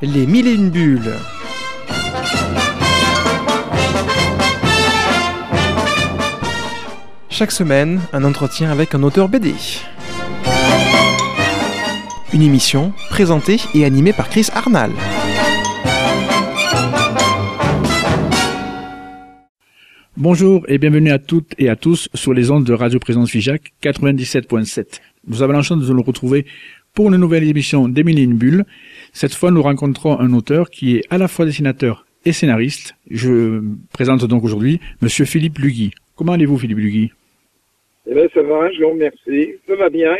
Les mille et une bulles. Chaque semaine, un entretien avec un auteur BD. Une émission présentée et animée par Chris Arnal. Bonjour et bienvenue à toutes et à tous sur les ondes de Radio Présence Figeac 97.7. Nous avons la chance de nous retrouver pour une nouvelle émission d'Émilie Bulle. Cette fois, nous rencontrons un auteur qui est à la fois dessinateur et scénariste. Je présente donc aujourd'hui Monsieur Philippe Lugui. Comment allez-vous, Philippe Lugui Eh bien, ça va, je vous remercie. Ça va bien.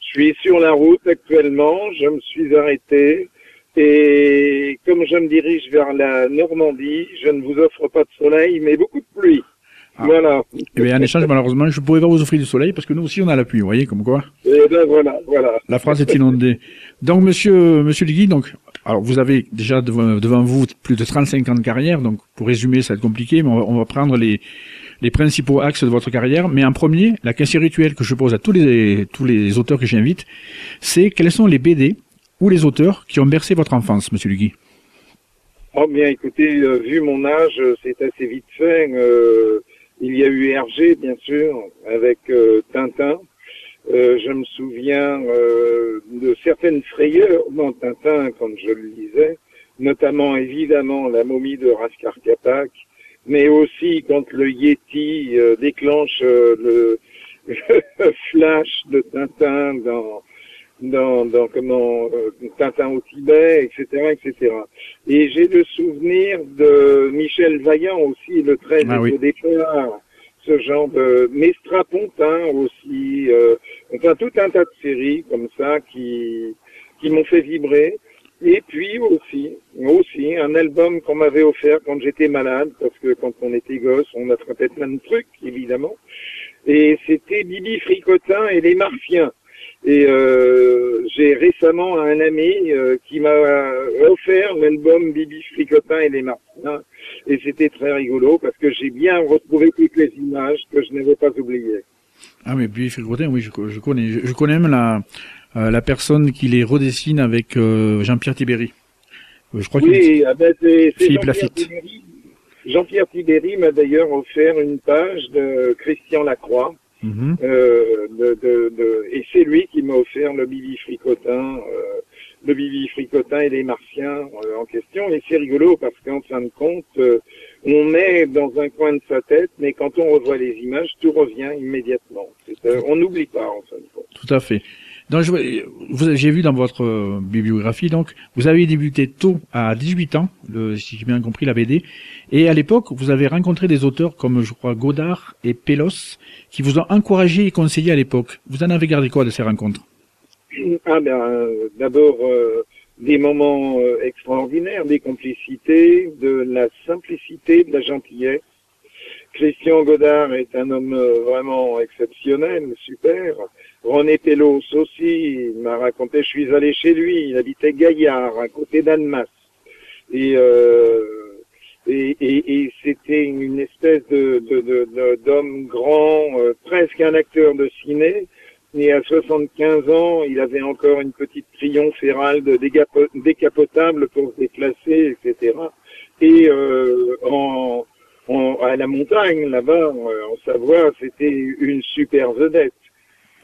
Je suis sur la route actuellement. Je me suis arrêté. Et comme je me dirige vers la Normandie, je ne vous offre pas de soleil, mais beaucoup de pluie. Ah. Voilà. Eh bien, en échange, malheureusement, je ne pourrais pas vous offrir du soleil parce que nous aussi, on a la pluie. Vous voyez, comme quoi Et ben voilà, voilà. La France est inondée. Donc, monsieur, monsieur Lugui, donc, alors, vous avez déjà devant, devant vous plus de 35 ans de carrière. Donc, pour résumer, ça va être compliqué, mais on va, on va prendre les, les principaux axes de votre carrière. Mais en premier, la question rituelle que je pose à tous les, tous les auteurs que j'invite, c'est quels sont les BD ou les auteurs qui ont bercé votre enfance, monsieur Lugui Oh bien, écoutez, euh, vu mon âge, c'est assez vite fait. Euh, il y a eu Hergé, bien sûr, avec euh, Tintin. Euh, je me souviens euh, de certaines frayeurs dans Tintin quand je le lisais, notamment évidemment la momie de Raskar Kapak, mais aussi quand le Yeti déclenche le, le flash de Tintin dans dans, dans comment euh, Tintin au Tibet, etc., etc. Et j'ai le souvenir de Michel Vaillant aussi, le trait Ah oui. au départ, ce genre de mais Strapontin aussi, euh, enfin tout un tas de séries comme ça qui qui m'ont fait vibrer. Et puis aussi, aussi un album qu'on m'avait offert quand j'étais malade, parce que quand on était gosse, on attrapait plein de trucs, évidemment. Et c'était Bibi Fricotin et les Martiens. Et euh, j'ai récemment un ami euh, qui m'a offert l'album Bibi Fricotin et les Martiens. Et c'était très rigolo parce que j'ai bien retrouvé toutes les images que je n'avais pas oubliées. Ah, mais puis, Frégotin, oui, je, je connais. Je, je connais même la, euh, la personne qui les redessine avec euh, Jean-Pierre Tibéry. Euh, Je crois Oui, ah ben, c'est Philippe Lafitte. Jean-Pierre Tibéry m'a d'ailleurs offert une page de Christian Lacroix. Mhm. Euh, de, de, de- et c'est lui qui m'a offert le Bibi Fricotin, euh, le Bibi Fricotin et les Martiens euh, en question. Et c'est rigolo parce qu'en fin de compte, euh, on met dans un coin de sa tête, mais quand on revoit les images, tout revient immédiatement. Euh, on n'oublie pas en fin de compte. Tout à fait. Donc, j'ai vu dans votre euh, bibliographie, donc, vous avez débuté tôt, à 18 ans, si j'ai bien compris la BD, et à l'époque, vous avez rencontré des auteurs comme, je crois, Godard et Pélos, qui vous ont encouragé et conseillé à l'époque. Vous en avez gardé quoi de ces rencontres? Ah ben, euh, d'abord euh, des moments extraordinaires, des complicités, de la simplicité, de la gentillesse. Christian Godard est un homme vraiment exceptionnel, super. René Pélos aussi, il m'a raconté, je suis allé chez lui, il habitait Gaillard, à côté d'Annemasse. Et, euh, et, et, c'était une espèce d'homme grand, euh, presque un acteur de ciné. Et à 75 ans, il avait encore une petite triomphe dégapo- décapotable pour se déplacer, etc. Et euh, à la montagne, là-bas, en Savoie, c'était une super vedette.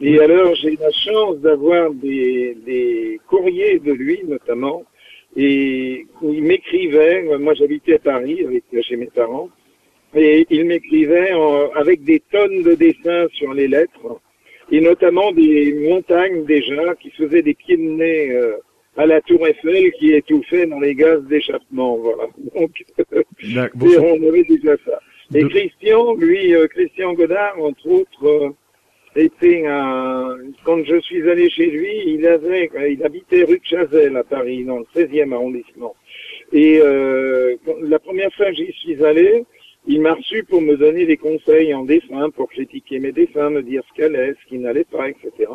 Et alors, j'ai la chance d'avoir des, des courriers de lui, notamment, et où il m'écrivait, euh, moi j'habitais à Paris avec, chez mes parents, et il m'écrivait avec des tonnes de dessins sur les lettres, et notamment des montagnes déjà qui faisaient des pieds de nez euh, à la tour Eiffel qui étouffaient dans les gaz d'échappement. Voilà. Donc, et on avait déjà ça. Et Christian, lui, euh, Christian Godard, entre autres, euh, était un... Quand je suis allé chez lui, il avait, il habitait rue de Chazelle à Paris, dans le 16e arrondissement. Et euh, la première fois que j'y suis allé, il m'a reçu pour me donner des conseils en dessin, pour critiquer mes dessins, me dire ce qu'allait, ce qui n'allait pas, etc.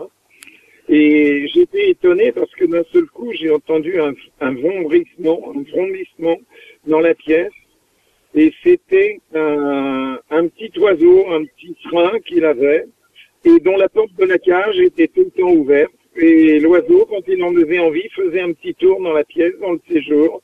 Et j'étais étonné parce que d'un seul coup, j'ai entendu un, un vombrissement, un frondissement dans la pièce. Et c'était un, un petit oiseau, un petit train qu'il avait, et dont la porte de la cage était tout le temps ouverte. Et l'oiseau, quand il en avait envie, faisait un petit tour dans la pièce, dans le séjour.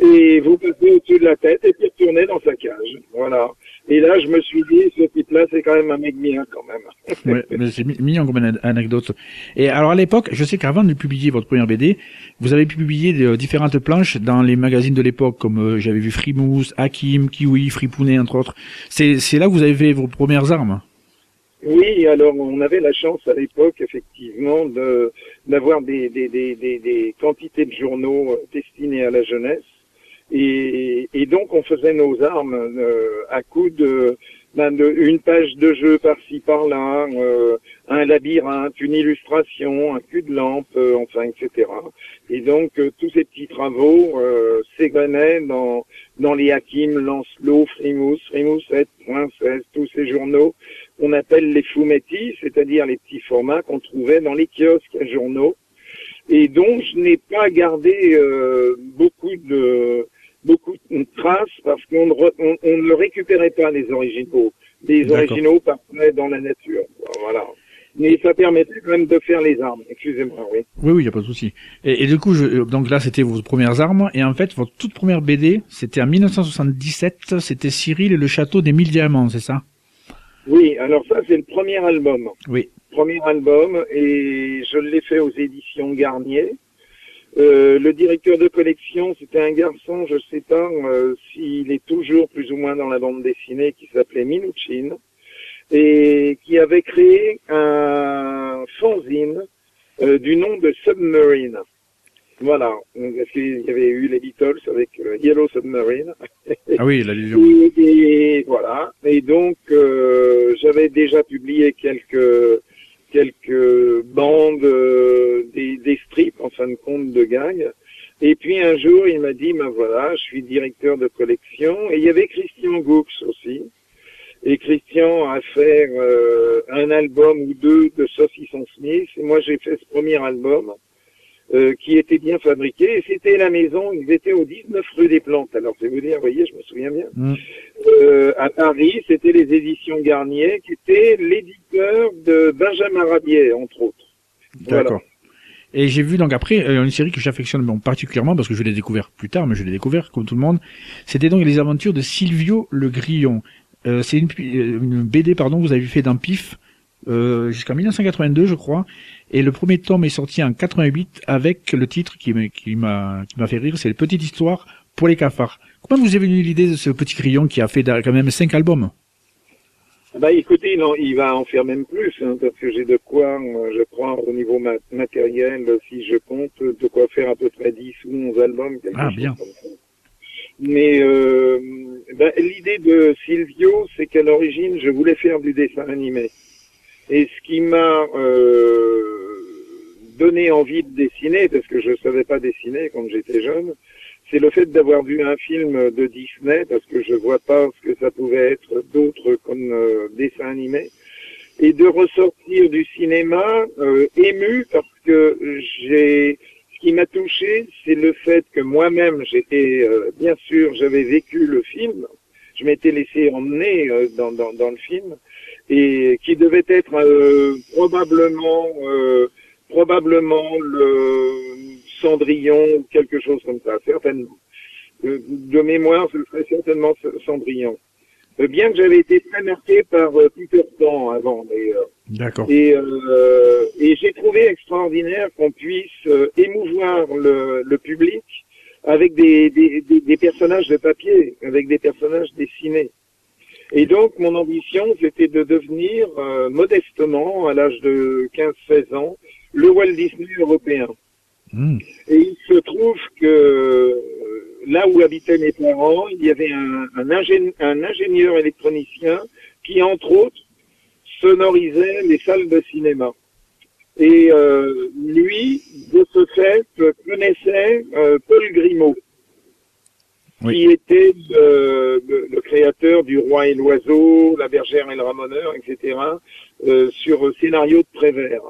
Et vous passez au-dessus de la tête et puis retournez dans sa cage. Voilà. Et là, je me suis dit, ce type-là, c'est quand même un mec bien, quand même. ouais, c'est mignon comme anecdote. Et alors, à l'époque, je sais qu'avant de publier votre première BD, vous avez publié de, différentes planches dans les magazines de l'époque, comme euh, j'avais vu Frimousse, Hakim, Kiwi, Fripounet, entre autres. C'est là que vous avez fait vos premières armes. Oui, alors on avait la chance à l'époque, effectivement, de d'avoir des, quantités de journaux euh, destinés à la jeunesse. Et, donc on faisait nos armes euh, à coup de, ben de, une page de jeu par-ci par-là, euh, un labyrinthe, une illustration, un cul de lampe, enfin etc. Et donc tous ces petits travaux s'égrenaient dans dans les Hakim, Lancelot, Frimousse, 7, Princesse, tous ces journaux qu'on appelle les fumetti, c'est-à-dire les petits formats qu'on trouvait dans les kiosques à journaux et donc je n'ai pas gardé euh, beaucoup de beaucoup de traces parce qu'on ne, on, on ne récupérait pas les originaux. Les originaux partaient dans la nature. Voilà. Mais ça permettait quand même de faire les armes. Excusez-moi, oui. Oui, oui, il n'y a pas de souci. Et, et, du coup, je, donc là, c'était vos premières armes. Et en fait, votre toute première BD, c'était en 1977. C'était Cyril et le château des mille diamants, c'est ça? Oui, alors ça, c'est le premier album. Oui. Premier album. Et je l'ai fait aux éditions Garnier. Euh, le directeur de collection, c'était un garçon, je sais pas euh, s'il est toujours plus ou moins dans la bande dessinée, qui s'appelait Minuchin, et qui avait créé un fanzine euh, du nom de Submarine. Voilà, parce qu'il y avait eu les Beatles avec euh, Yellow Submarine? Ah oui, la et, et, voilà, et donc euh, j'avais déjà publié quelques quelques bandes, euh, des, des, strips en fin de compte de gags. Et puis un jour, il m'a dit, ben voilà, je suis directeur de collection. Et il y avait Christian Goux aussi. Et Christian a fait euh, un album ou deux de Saucisson Smith. Et moi, j'ai fait ce premier album. Euh, qui était bien fabriqué. Et c'était la maison, ils étaient au 19 rue des Plantes. Alors, je vais vous dire, vous voyez, je me souviens bien. Mm. Euh, à Paris, c'était les éditions Garnier, qui était l'éditeur de Benjamin Rabier, entre autres. D'accord. Voilà. Et j'ai vu donc après euh, une série que j'affectionne bon, particulièrement parce que je l'ai découvert plus tard, mais je l'ai découvert comme tout le monde. C'était donc les aventures de Silvio le Grillon. Euh, c'est une, une, BD pardon que vous avez fait dans Pif euh, jusqu'en 1982 je crois. Et le premier tome est sorti en 88 avec le titre qui m'a fait rire, c'est Petite histoire pour les cafards. Comment vous avez venu l'idée de ce petit crayon qui a fait quand même cinq albums? Bah écoutez, non, il va en faire même plus, hein, parce que j'ai de quoi, je crois, au niveau ma matériel, si je compte, de quoi faire à peu près 10 ou 11 albums. Ah, bien. Mais euh, bah, l'idée de Silvio, c'est qu'à l'origine, je voulais faire du dessin animé. Et ce qui m'a euh, donné envie de dessiner, parce que je ne savais pas dessiner quand j'étais jeune, c'est le fait d'avoir vu un film de Disney, parce que je vois pas ce que ça pouvait être d'autre comme euh, dessin animé, et de ressortir du cinéma euh, ému parce que j'ai ce qui m'a touché, c'est le fait que moi-même, j'étais, euh, bien sûr, j'avais vécu le film, je m'étais laissé emmener euh, dans, dans, dans, le film, et qui devait être euh, probablement, probablement le Cendrillon ou quelque chose comme ça, certainement. De, de mémoire, ce serait certainement Cendrillon. Bien que j'avais été très marqué par Peter Pan avant, d'ailleurs. D'accord. Et, euh, et j'ai trouvé extraordinaire qu'on puisse euh, émouvoir le, le, public avec des, des, des, des, personnages de papier, avec des personnages dessinés. Et donc mon ambition, c'était de devenir euh, modestement, à l'âge de 15-16 ans, le Walt Disney européen. Mmh. Et il se trouve que là où habitaient mes parents, il y avait un, un, ingé un ingénieur électronicien qui, entre autres, sonorisait les salles de cinéma. Et euh, lui, de ce fait, connaissait euh, Paul Grimaud, oui. qui était le, le, le, créateur du Roi et l'Oiseau, La Bergère et le Ramoneur, etc., euh, sur scénario de Prévert.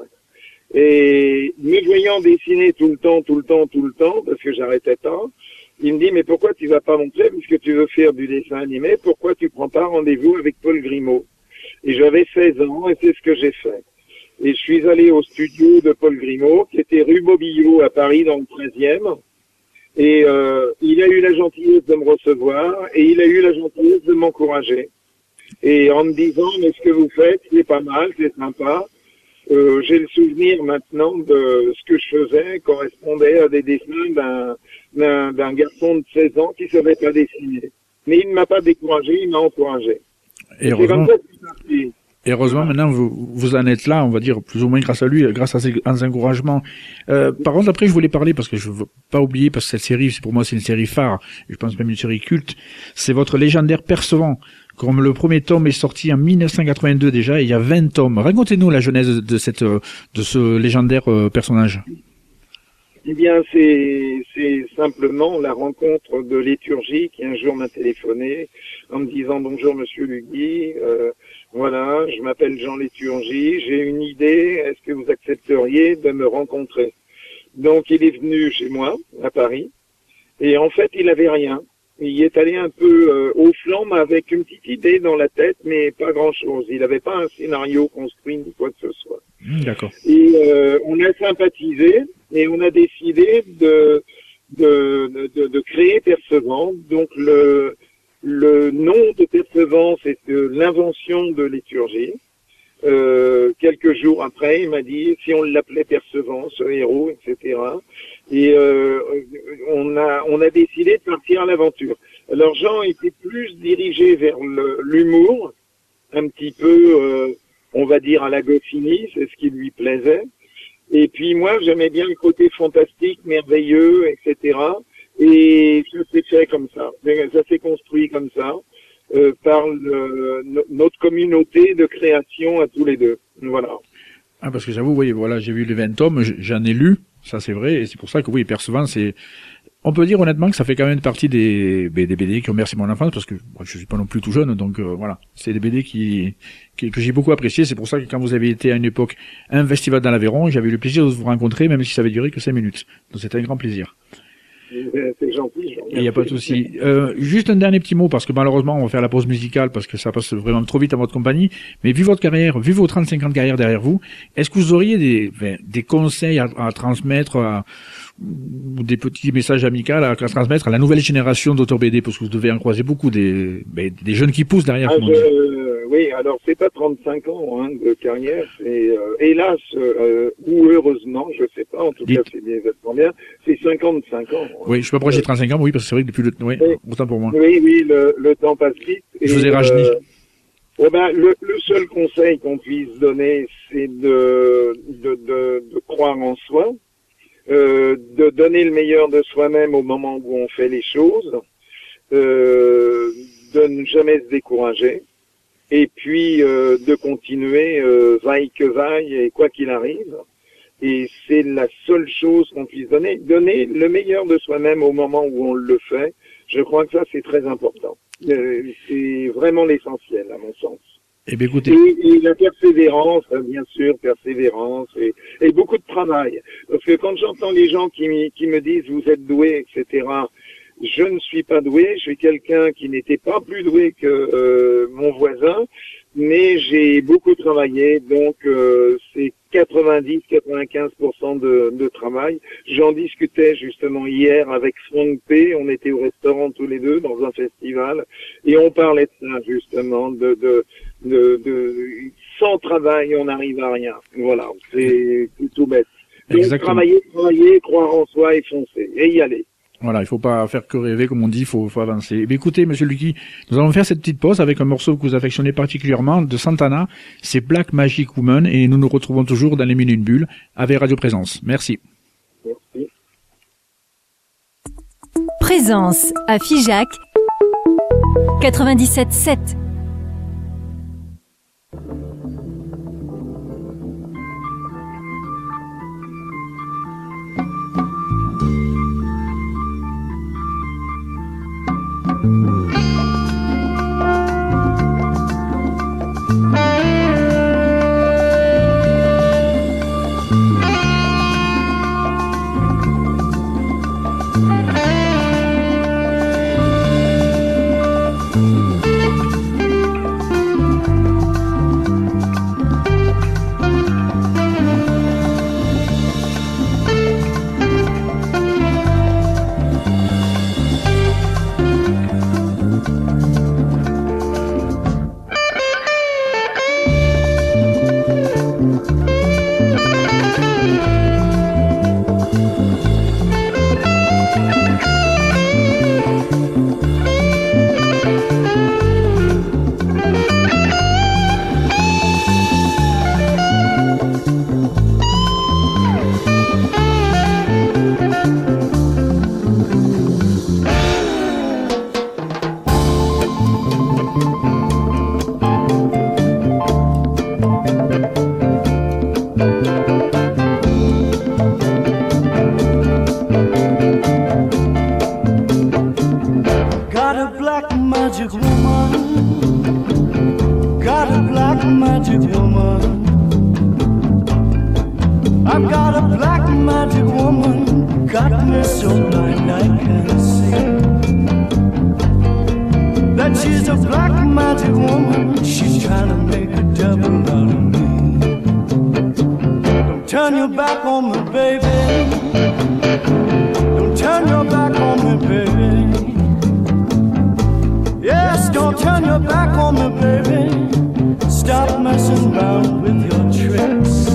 Et me voyant dessiner tout le temps, tout le temps, tout le temps, parce que j'arrêtais pas, il me dit, mais pourquoi tu vas pas montrer, puisque tu veux faire du dessin animé, pourquoi tu prends pas rendez-vous avec Paul Grimaud? Et j'avais 16 ans et c'est ce que j'ai fait. Et je suis allé au studio de Paul Grimaud, qui était rue Bobillot à Paris, dans le 13e. Et euh, il a eu la gentillesse de me recevoir et il a eu la gentillesse de m'encourager. Et en me disant, mais ce que vous faites, c'est pas mal, c'est sympa. Euh, J'ai le souvenir maintenant de ce que je faisais correspondait à des dessins d'un garçon de 16 ans qui savait pas dessiner. Mais il ne m'a pas découragé, il m'a encouragé. Et et heureusement, maintenant, vous, vous en êtes là, on va dire, plus ou moins grâce à lui, grâce à ses, encouragements. Euh, par contre, après, je voulais parler, parce que je veux pas oublier, parce que cette série, pour moi, c'est une série phare, je pense même une série culte, c'est votre légendaire Percevant. Comme le premier tome est sorti en 1982 déjà, et il y a 20 tomes. Racontez-nous la genèse de cette, de ce légendaire euh, personnage. Eh bien, c'est simplement la rencontre de l'éturgie qui un jour m'a téléphoné en me disant bonjour Monsieur Lugui, euh, voilà, je m'appelle Jean Léturgie, j'ai une idée, est-ce que vous accepteriez de me rencontrer? Donc il est venu chez moi à Paris et en fait il avait rien. Il est allé un peu euh, au flanc, mais avec une petite idée dans la tête, mais pas grand-chose. Il n'avait pas un scénario construit ni quoi que ce soit. Mmh, d'accord. Et euh, on a sympathisé et on a décidé de de, de, de créer Percevant. Donc le le nom de Percevant, c'est l'invention de liturgie. Euh, quelques jours après, il m'a dit si on l'appelait Percevant, ce héros, etc. Et euh, on a on a décidé de partir à l'aventure. Alors Jean était plus dirigé vers l'humour, un petit peu, euh, on va dire à la Goscinny, c'est ce qui lui plaisait. Et puis moi, j'aimais bien le côté fantastique, merveilleux, etc. Et ça s'est fait comme ça. Ça s'est construit comme ça euh, par le, notre communauté de création à tous les deux. Voilà. Ah, parce que j'avoue, oui, voilà, j'ai vu les 20 tomes, j'en ai lu, ça c'est vrai, et c'est pour ça que oui, Percevant, on peut dire honnêtement que ça fait quand même partie des, BD qui ont merci mon enfance parce que moi, je suis pas non plus tout jeune donc euh, voilà. C'est des BD qui, que j'ai beaucoup apprécié. C'est pour ça que quand vous avez été à une époque un festival dans l'Aveyron j'avais eu le plaisir de vous rencontrer même si ça avait duré que cinq minutes. Donc c'était un grand plaisir c'est gentil. Il n'y a pas de souci. Euh, juste un dernier petit mot, parce que malheureusement, on va faire la pause musicale, parce que ça passe vraiment trop vite à votre compagnie. Mais vu votre carrière, vu vos 35 ans de carrière derrière vous, est-ce que vous auriez des, des conseils à, à transmettre, à, des petits messages amicaux à, transmettre à la nouvelle génération d'auteurs BD, parce que vous devez en croiser beaucoup, des, ben, des jeunes qui poussent derrière. Ah, oui, alors c'est pas 35 ans hein, de carrière, c'est euh, hélas euh, ou heureusement, je sais pas, en tout cas c'est bien, bien, c'est 55 ans. Oui, je peux approcher 35 ans, oui, parce que c'est vrai que depuis le oui, autant pour moi. Oui, oui, le, le temps passe vite. je vous ai rajeuni. Euh, ben, le, le, seul conseil qu'on puisse donner, c'est de, de, de, de, croire en soi, euh, de donner le meilleur de soi-même au moment où on fait les choses, euh, de ne jamais se décourager, et puis euh, de continuer euh, vaille que vaille et quoi qu'il arrive. Et c'est la seule chose qu'on puisse donner, donner le meilleur de soi-même au moment où on le fait. Je crois que ça c'est très important. Euh, c'est vraiment l'essentiel à mon sens. Eh bien, écoutez. Et, la persévérance, bien sûr, persévérance et, et, beaucoup de travail. Parce que quand j'entends les gens qui, qui me disent vous êtes doué, etc., je ne suis pas doué, je suis quelqu'un qui n'était pas plus doué que euh, mon voisin, mais j'ai beaucoup travaillé, donc euh, c'est 90-95% de, de, travail. J'en discutais justement hier avec Franck P. On était au restaurant tous les deux dans un festival et on parlait de ça justement, de, de, de, de sans travail on n'arrive à rien. Voilà, c'est tout bête. Donc travailler, travailler, croire en soi et foncer et y aller. Voilà, il faut pas faire que rêver, comme on dit, il faut, avancer. Eh écoutez, Monsieur Lucky, nous allons faire cette petite pause avec un morceau que vous affectionnez particulièrement de Santana, c'est Black Magic Woman, et nous nous retrouvons toujours dans les minutes bulles avec Radio Présence. Merci. Merci. Présence à Figeac 97.7. turn your back on me, baby. Stop messing around with your tricks.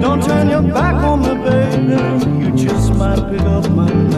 Don't turn your back on me, baby. You just might pick up my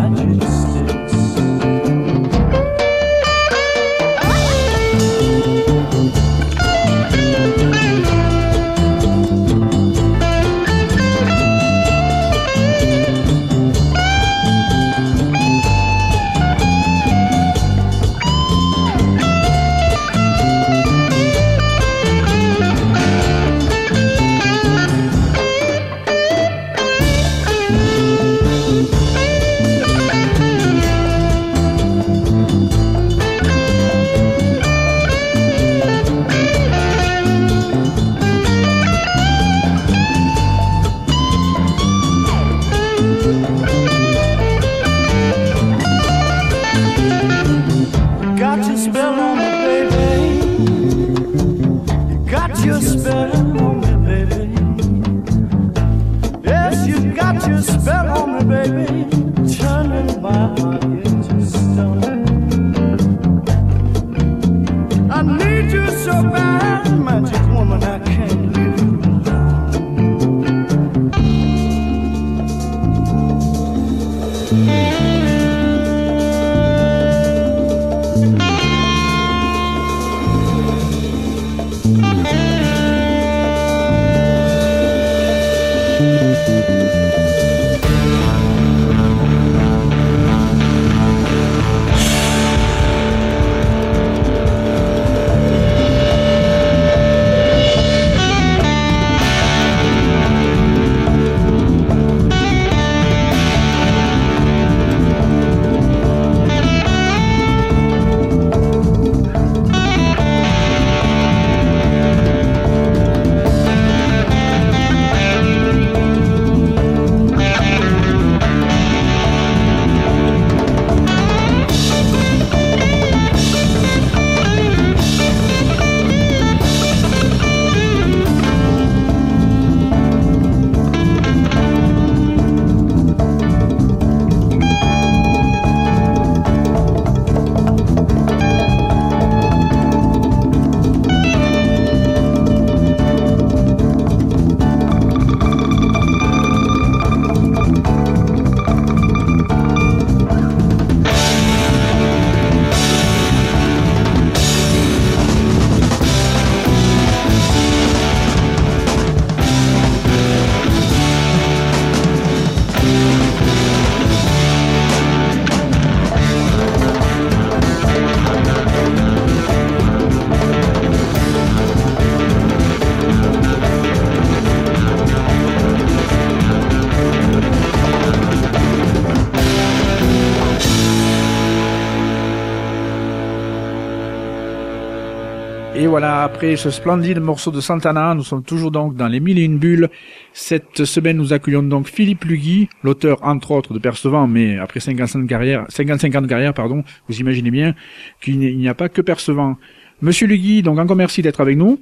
Et voilà, après ce splendide morceau de Santana, nous sommes toujours donc dans les mille et une bulles. Cette semaine, nous accueillons donc Philippe Lugui, l'auteur entre autres de Percevant, mais après 55 ans de carrière, 55 ans de carrière, pardon, vous imaginez bien qu'il n'y a pas que Percevant. Monsieur Lugui, donc encore merci d'être avec nous.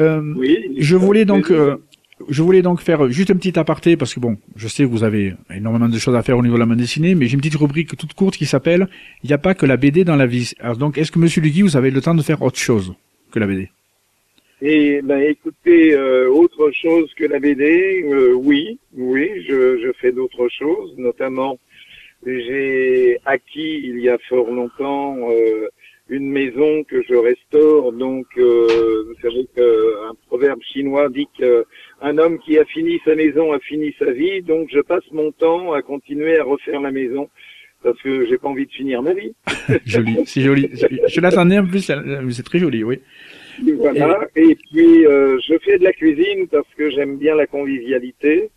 Euh, Oui. je voulais donc, euh, je voulais donc faire juste un petit aparté parce que bon, je sais que vous avez énormément de choses à faire au niveau de la bande dessinée, mais j'ai une petite rubrique toute courte qui s'appelle "Il n'y a pas que la BD dans la vie". Alors donc, est-ce que Monsieur Lugui, vous avez le temps de faire autre chose que la BD Et ben écoutez, euh, autre chose que la BD, euh, oui, oui, je, je fais d'autres choses, notamment j'ai acquis il y a fort longtemps euh, une maison que je restaure. Donc, euh, vous savez qu'un proverbe chinois dit qu'un homme qui a fini sa maison a fini sa vie. Donc, je passe mon temps à continuer à refaire la maison parce que j'ai pas envie de finir ma vie. joli, c'est joli. Je l'attendais en plus, c'est très joli, oui. Voilà. Et, puis, euh, je fais de la cuisine parce que j'aime bien la convivialité.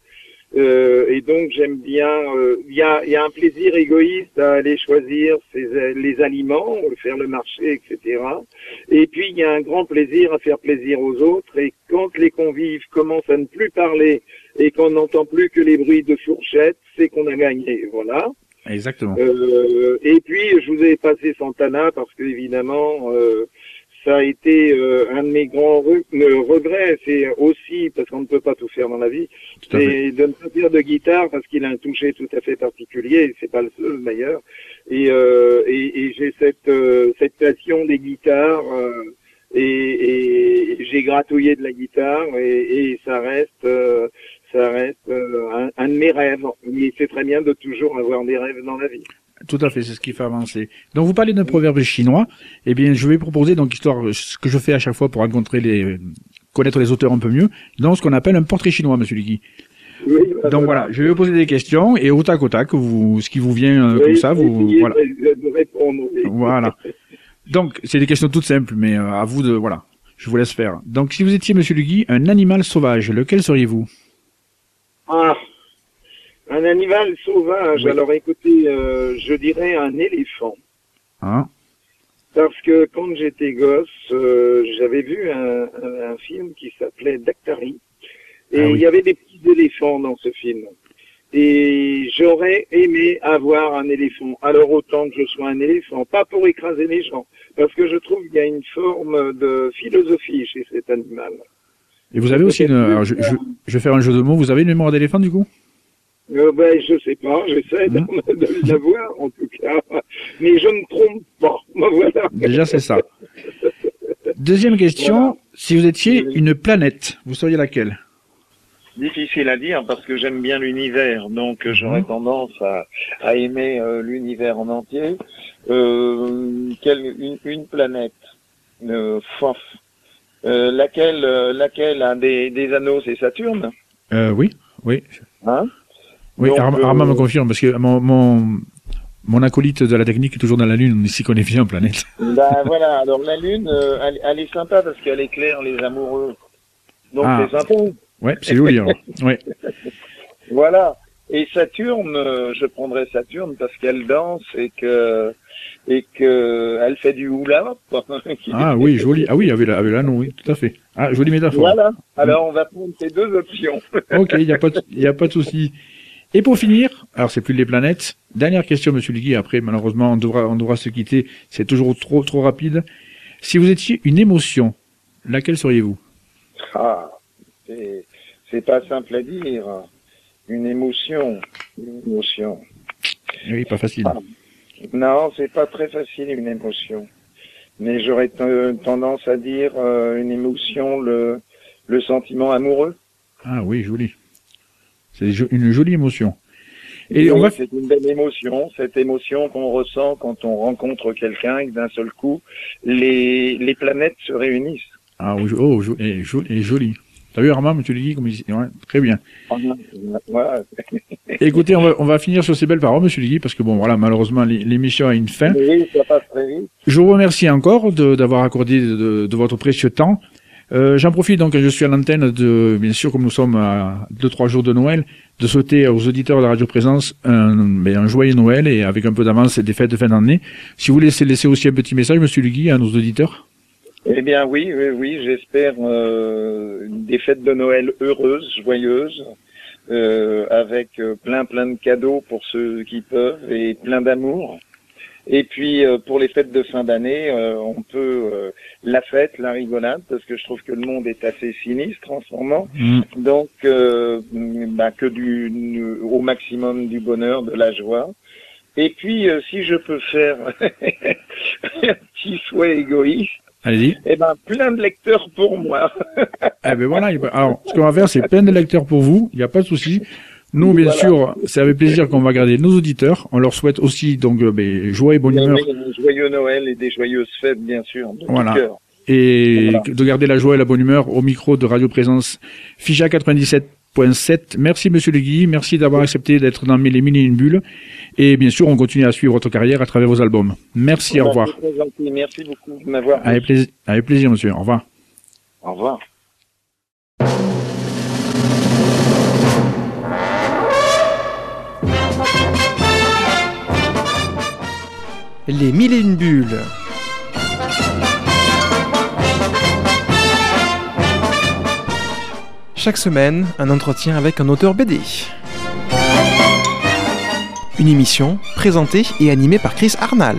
Euh, et donc j'aime bien. euh, Il y, a, y a un plaisir égoïste à aller choisir ses- les aliments, faire le marché, etc. Et puis il y a un grand plaisir à faire plaisir aux autres. Et quand les convives commencent à ne plus parler et qu'on n'entend plus que les bruits de fourchettes, c'est qu'on a gagné. Voilà. Exactement. Euh, et puis, je vous ai passé Santana parce que évidemment, euh, ça a été euh, un de mes grands re- regrets. C'est aussi parce qu'on ne peut pas tout faire dans la vie, c'est de ne pas faire de guitare parce qu'il a un toucher tout à fait particulier. Et c'est pas le seul d'ailleurs. Et, euh, et, et j'ai cette euh, cette passion des guitares. euh, et, et j'ai gratouillé de la guitare et, et ça reste euh, ça reste euh, un, un de mes rêves. Mais c'est très bien de toujours avoir des rêves dans la vie. Tout à fait, c'est ce qui fait avancer. Donc vous parlez d'un proverbe chinois. Eh bien, je vais proposer donc histoire ce que je fais à chaque fois pour rencontrer les connaître les auteurs un peu mieux, dans ce qu'on appelle un portrait chinois, Monsieur Ligui. Oui, Donc voilà, je vais vous poser des questions et au tac au tac, vous, ce qui vous vient euh, Oui, comme ça, vous voilà. de, répondre. oui. Voilà. Donc c'est des questions toutes simples, mais euh, à vous de voilà. Je vous laisse faire. Donc si vous étiez Monsieur Ligui, un animal sauvage, lequel seriez-vous? Ah, un animal sauvage. Oui. Alors écoutez, euh, je dirais un éléphant. Hein Parce que quand j'étais gosse, euh, j'avais vu un, un- un film qui s'appelait Dactari. Et Ah oui. il y avait des petits éléphants dans ce film. Et j'aurais aimé avoir un éléphant. Alors autant que je sois un éléphant, pas pour écraser les gens, parce que je trouve qu'il y a une forme de philosophie chez cet animal. Et vous avez aussi une. alors, je, je, je vais faire un jeu de mots. Vous avez une mémoire d'éléphant du coup? Euh, ben, je sais pas, j'essaie de, Hmm. de l'avoir en tout cas, mais je ne trompe pas. Voilà. Déjà c'est ça. Deuxième question. Si vous étiez une planète, vous seriez laquelle? Difficile à dire parce que j'aime bien l'univers, donc j'aurais Mhm. tendance à, à aimer euh, l'univers en entier. Euh, quelle, une, une planète, euh, fof. Euh, laquelle, euh, laquelle a des, des anneaux, c'est Saturne, euh, Oui, oui. hein? Oui, Donc, Armand euh, me confirme parce que mon, mon, mon acolyte de la technique est toujours dans la Lune, on s'y connaît bien en planète. Ben voilà. Alors la Lune, euh, elle, elle est sympa parce qu'elle éclaire les amoureux, donc Ah. c'est sympa. Ouais, c'est joli alors. Ouais. Voilà. Et Saturne, euh, je prendrais Saturne parce qu'elle danse et que et que elle fait du hula hop. Ah oui, joli. Ah oui, avec la- avec l'anneau, oui, tout à fait. Ah, jolie métaphore. Voilà. Alors on va prendre ces deux options. Ok, il n'y a pas de, y a pas de souci. Et pour finir, alors c'est plus les planètes. Dernière question, Monsieur Ligui. Après, malheureusement, on devra, on devra se quitter. C'est toujours trop, trop rapide. Si vous étiez une émotion, laquelle seriez-vous? Ah, c'est c'est pas simple à dire. Une émotion, une émotion. Oui, pas facile. Ah. Non, c'est pas très facile une émotion. Mais j'aurais tendance à dire euh, une émotion, le le sentiment amoureux. Ah oui, joli. C'est une jolie émotion. Et on va, C'est une belle émotion, cette émotion qu'on ressent quand on rencontre quelqu'un et que d'un seul coup, les, les planètes se réunissent. ah oui, jo- oh, et, jo- et joli. T'as vu Armand, Monsieur Ligui, comme il ouais, très bien. Voilà. Écoutez, on va, on va finir sur ces belles paroles, Monsieur Ligui, parce que bon, voilà, malheureusement, l'é- l'émission a une fin. Oui, ça passe très vite. Je vous remercie encore d'avoir accordé de, de votre précieux temps. Euh, J'en profite donc, je suis à l'antenne de, bien sûr, comme nous sommes à deux trois jours de Noël, de souhaiter aux auditeurs de la Radio Présence un, ben, un joyeux Noël et avec un peu d'avance des fêtes de fin d'année. Si vous voulez laisser, laisser aussi un petit message, Monsieur Lugui, à nos auditeurs. Eh bien oui, oui, oui, j'espère euh, des fêtes de Noël heureuses, joyeuses, euh, avec euh, plein plein de cadeaux pour ceux qui peuvent et plein d'amour. Et puis euh, pour les fêtes de fin d'année, euh, on peut euh, la fête, la rigolade, parce que je trouve que le monde est assez sinistre en ce moment. Mm. Donc euh, bah, que du au maximum du bonheur, de la joie. Et puis euh, si je peux faire un petit souhait égoïste. Allez-y. Eh ben, plein de lecteurs pour moi. Eh ben voilà. il- Alors, ce qu'on va faire, c'est plein de lecteurs pour vous. Il n'y a pas de souci. Nous, bien Voilà. sûr, c'est avec plaisir qu'on va garder nos auditeurs. On leur souhaite aussi donc euh, ben, joie et bonne humeur joyeux Noël et des joyeuses fêtes, bien sûr, de Voilà. cœur. et Voilà. de garder la joie et la bonne humeur au micro de Radio Présence Fija 97.7. Merci Monsieur Le Guy, merci d'avoir accepté d'être dans les mini une bulle. Et bien sûr, on continue à suivre votre carrière à travers vos albums. Merci, au revoir. Merci beaucoup de m'avoir. Avec plaisir, avec plaisir, monsieur. Au revoir. Au revoir. Les mille et une bulles. Chaque semaine, un entretien avec un auteur BD. Une émission présentée et animée par Chris Arnal.